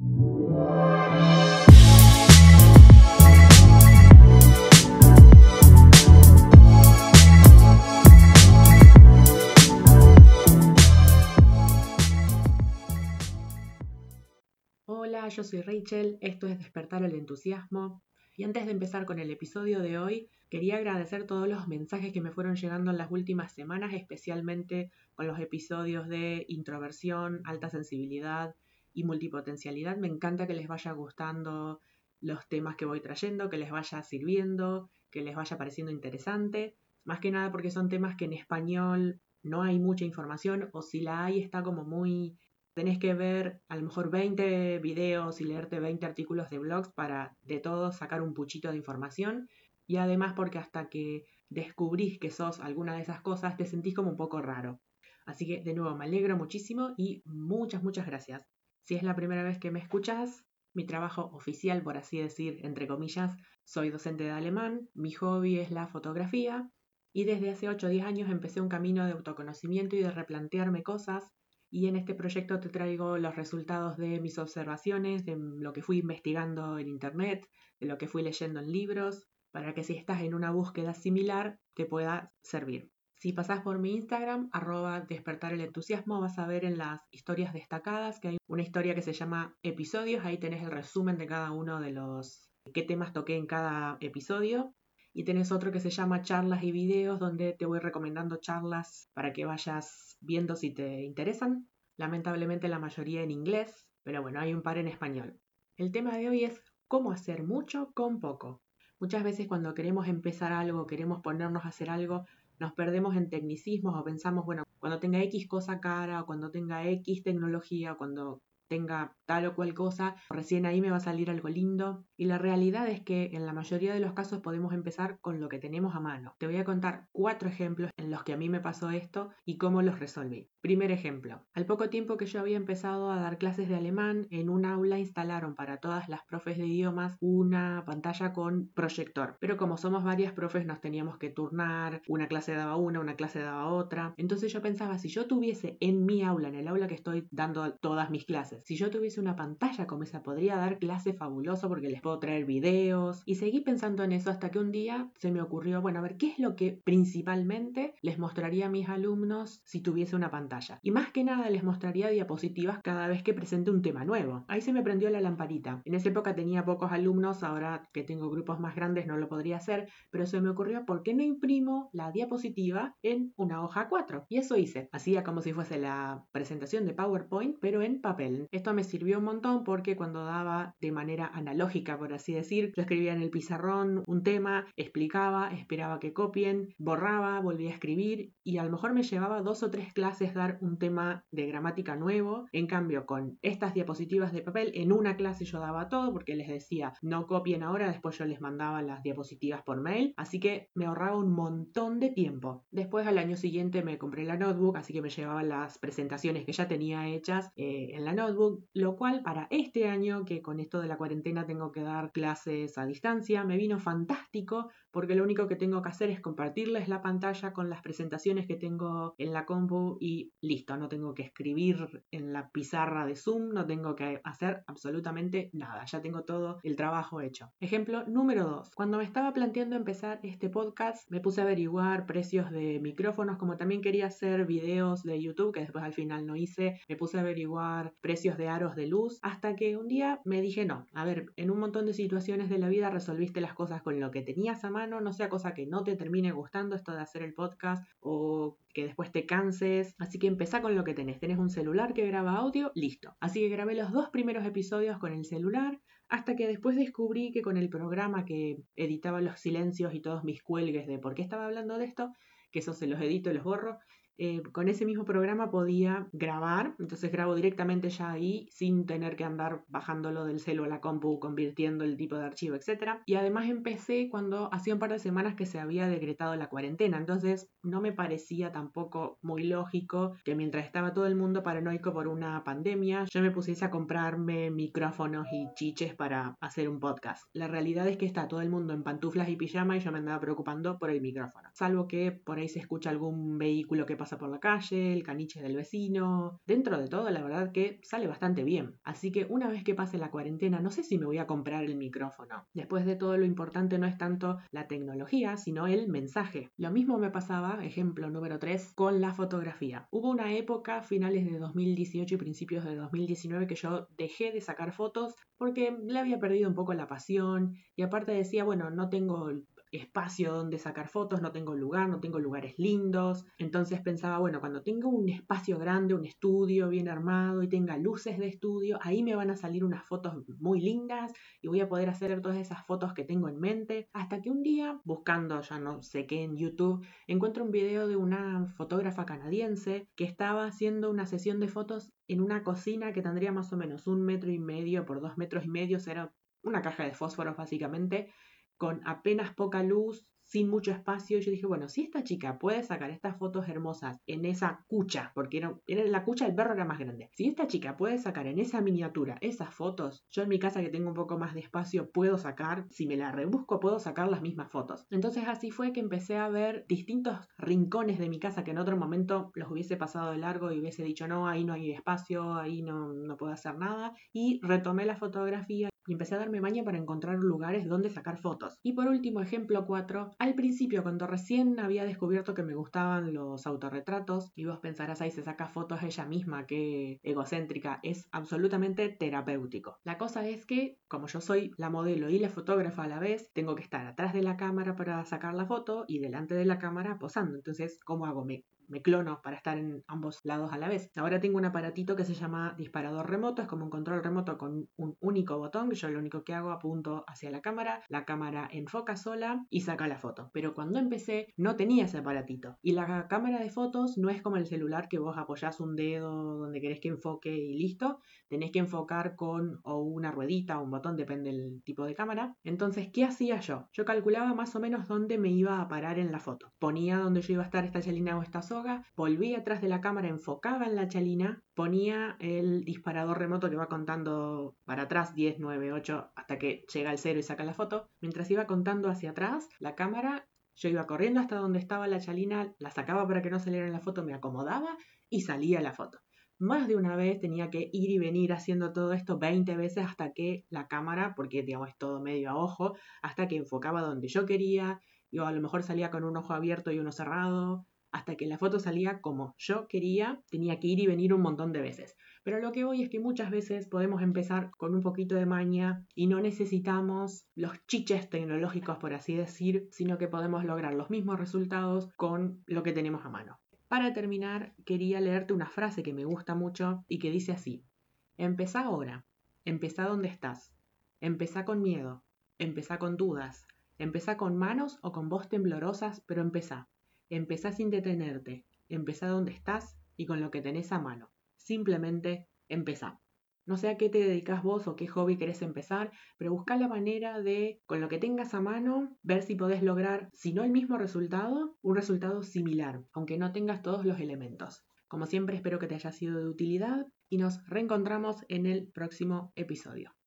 Hola, yo soy Rachel, esto es Despertar el Entusiasmo. Y antes de empezar con el episodio de hoy, quería agradecer todos los mensajes que me fueron llegando en las últimas semanas, especialmente con los episodios de introversión, alta sensibilidad y multipotencialidad. Me encanta que les vaya gustando los temas que voy trayendo, que les vaya sirviendo, que les vaya pareciendo interesante. Más que nada porque son temas que en español no hay mucha información o si la hay está como muy tenés que ver a lo mejor 20 videos y leerte 20 artículos de blogs para de todo sacar un puchito de información. Y además porque hasta que descubrís que sos alguna de esas cosas te sentís como un poco raro. Así que de nuevo me alegro muchísimo y muchas, muchas gracias. Si es la primera vez que me escuchas, mi trabajo oficial, por así decir, entre comillas, soy docente de alemán, mi hobby es la fotografía y desde hace 8 o 10 años empecé un camino de autoconocimiento y de replantearme cosas y en este proyecto te traigo los resultados de mis observaciones, de lo que fui investigando en Internet, de lo que fui leyendo en libros, para que si estás en una búsqueda similar te pueda servir. Si pasás por mi Instagram, arroba despertar el entusiasmo, vas a ver en las historias destacadas que hay una historia que se llama episodios, ahí tenés el resumen de cada uno de los qué temas toqué en cada episodio. Y tenés otro que se llama charlas y videos, donde te voy recomendando charlas para que vayas viendo si te interesan. Lamentablemente la mayoría en inglés, pero bueno, hay un par en español. El tema de hoy es cómo hacer mucho con poco. Muchas veces cuando queremos empezar algo, queremos ponernos a hacer algo, nos perdemos en tecnicismos o pensamos, bueno, cuando tenga X cosa cara o cuando tenga X tecnología o cuando tenga tal o cual cosa, recién ahí me va a salir algo lindo. Y la realidad es que en la mayoría de los casos podemos empezar con lo que tenemos a mano. Te voy a contar cuatro ejemplos en los que a mí me pasó esto y cómo los resolví. Primer ejemplo. Al poco tiempo que yo había empezado a dar clases de alemán, en un aula instalaron para todas las profes de idiomas una pantalla con proyector. Pero como somos varias profes nos teníamos que turnar, una clase daba una, una clase daba otra. Entonces yo pensaba, si yo tuviese en mi aula, en el aula que estoy dando todas mis clases, si yo tuviese una pantalla como esa, podría dar clase fabuloso porque les traer videos. Y seguí pensando en eso hasta que un día se me ocurrió, bueno, a ver, ¿qué es lo que principalmente les mostraría a mis alumnos si tuviese una pantalla? Y más que nada les mostraría diapositivas cada vez que presente un tema nuevo. Ahí se me prendió la lamparita. En esa época tenía pocos alumnos, ahora que tengo grupos más grandes no lo podría hacer, pero se me ocurrió, ¿por qué no imprimo la diapositiva en una hoja 4? Y eso hice. Hacía como si fuese la presentación de PowerPoint, pero en papel. Esto me sirvió un montón porque cuando daba de manera analógica, por así decir, yo escribía en el pizarrón un tema, explicaba, esperaba que copien, borraba, volvía a escribir y a lo mejor me llevaba dos o tres clases dar un tema de gramática nuevo. En cambio, con estas diapositivas de papel, en una clase yo daba todo porque les decía no copien ahora, después yo les mandaba las diapositivas por mail, así que me ahorraba un montón de tiempo. Después al año siguiente me compré la notebook, así que me llevaba las presentaciones que ya tenía hechas eh, en la notebook lo cual para este año, que con esto de la cuarentena tengo que dar clases a distancia, me vino fantástico porque lo único que tengo que hacer es compartirles la pantalla con las presentaciones que tengo en la compu y listo, no tengo que escribir en la pizarra de Zoom, no tengo que hacer absolutamente nada, ya tengo todo el trabajo hecho. Ejemplo número 2. Cuando me estaba planteando empezar este podcast, me puse a averiguar precios de micrófonos, como también quería hacer videos de YouTube, que después al final no hice, me puse a averiguar precios de aros de luz, hasta que un día me dije, no, a ver, en un montón de situaciones de la vida resolviste las cosas con lo que tenías a mano, no sea cosa que no te termine gustando esto de hacer el podcast o que después te canses, así que empezá con lo que tenés, tenés un celular que graba audio, listo. Así que grabé los dos primeros episodios con el celular, hasta que después descubrí que con el programa que editaba los silencios y todos mis cuelgues de por qué estaba hablando de esto, que eso se los edito y los borro, eh, con ese mismo programa podía grabar, entonces grabo directamente ya ahí sin tener que andar bajándolo del celo a la compu, convirtiendo el tipo de archivo, etc. Y además empecé cuando hacía un par de semanas que se había decretado la cuarentena, entonces no me parecía tampoco muy lógico que mientras estaba todo el mundo paranoico por una pandemia, yo me pusiese a comprarme micrófonos y chiches para hacer un podcast. La realidad es que está todo el mundo en pantuflas y pijama y yo me andaba preocupando por el micrófono. Salvo que por ahí se escucha algún vehículo que pasa pasa por la calle, el caniche del vecino. Dentro de todo, la verdad que sale bastante bien. Así que una vez que pase la cuarentena, no sé si me voy a comprar el micrófono. Después de todo, lo importante no es tanto la tecnología, sino el mensaje. Lo mismo me pasaba, ejemplo número 3, con la fotografía. Hubo una época, finales de 2018 y principios de 2019, que yo dejé de sacar fotos porque le había perdido un poco la pasión y aparte decía, bueno, no tengo espacio donde sacar fotos, no tengo lugar, no tengo lugares lindos. Entonces pensaba, bueno, cuando tenga un espacio grande, un estudio bien armado y tenga luces de estudio, ahí me van a salir unas fotos muy lindas y voy a poder hacer todas esas fotos que tengo en mente. Hasta que un día, buscando ya no sé qué en YouTube, encuentro un video de una fotógrafa canadiense que estaba haciendo una sesión de fotos en una cocina que tendría más o menos un metro y medio por dos metros y medio, era una caja de fósforos básicamente, con apenas poca luz, sin mucho espacio. Yo dije, bueno, si esta chica puede sacar estas fotos hermosas en esa cucha, porque era, la cucha del perro era más grande. Si esta chica puede sacar en esa miniatura esas fotos, yo en mi casa que tengo un poco más de espacio puedo sacar, si me la rebusco, puedo sacar las mismas fotos. Entonces así fue que empecé a ver distintos rincones de mi casa que en otro momento los hubiese pasado de largo y hubiese dicho, no, ahí no hay espacio, ahí no, no puedo hacer nada. Y retomé la fotografía y empecé a darme maña para encontrar lugares donde sacar fotos. Y por último, ejemplo 4, al principio cuando recién había descubierto que me gustaban los autorretratos, y vos pensarás ahí se saca fotos ella misma, que egocéntrica, es absolutamente terapéutico. La cosa es que, como yo soy la modelo y la fotógrafa a la vez, tengo que estar atrás de la cámara para sacar la foto y delante de la cámara posando. Entonces, ¿cómo hago? Me me clono para estar en ambos lados a la vez. Ahora tengo un aparatito que se llama disparador remoto, es como un control remoto con un único botón, que yo lo único que hago apunto hacia la cámara, la cámara enfoca sola y saca la foto. Pero cuando empecé no tenía ese aparatito. Y la cámara de fotos no es como el celular que vos apoyás un dedo donde querés que enfoque y listo. Tenés que enfocar con o una ruedita o un botón, depende del tipo de cámara. Entonces, ¿qué hacía yo? Yo calculaba más o menos dónde me iba a parar en la foto. Ponía donde yo iba a estar esta chalina o esta volvía atrás de la cámara, enfocaba en la chalina, ponía el disparador remoto que va contando para atrás 10, 9, 8 hasta que llega al cero y saca la foto. Mientras iba contando hacia atrás, la cámara, yo iba corriendo hasta donde estaba la chalina, la sacaba para que no saliera en la foto, me acomodaba y salía la foto. Más de una vez tenía que ir y venir haciendo todo esto 20 veces hasta que la cámara, porque digamos es todo medio a ojo, hasta que enfocaba donde yo quería, yo a lo mejor salía con un ojo abierto y uno cerrado, hasta que la foto salía como yo quería, tenía que ir y venir un montón de veces. Pero lo que voy es que muchas veces podemos empezar con un poquito de maña y no necesitamos los chiches tecnológicos, por así decir, sino que podemos lograr los mismos resultados con lo que tenemos a mano. Para terminar, quería leerte una frase que me gusta mucho y que dice así. Empezá ahora, empezá donde estás, empezá con miedo, empezá con dudas, empezá con manos o con voz temblorosas, pero empezá. Empezá sin detenerte, empezá donde estás y con lo que tenés a mano. Simplemente empezá. No sé a qué te dedicas vos o qué hobby querés empezar, pero busca la manera de, con lo que tengas a mano, ver si podés lograr, si no el mismo resultado, un resultado similar, aunque no tengas todos los elementos. Como siempre espero que te haya sido de utilidad y nos reencontramos en el próximo episodio.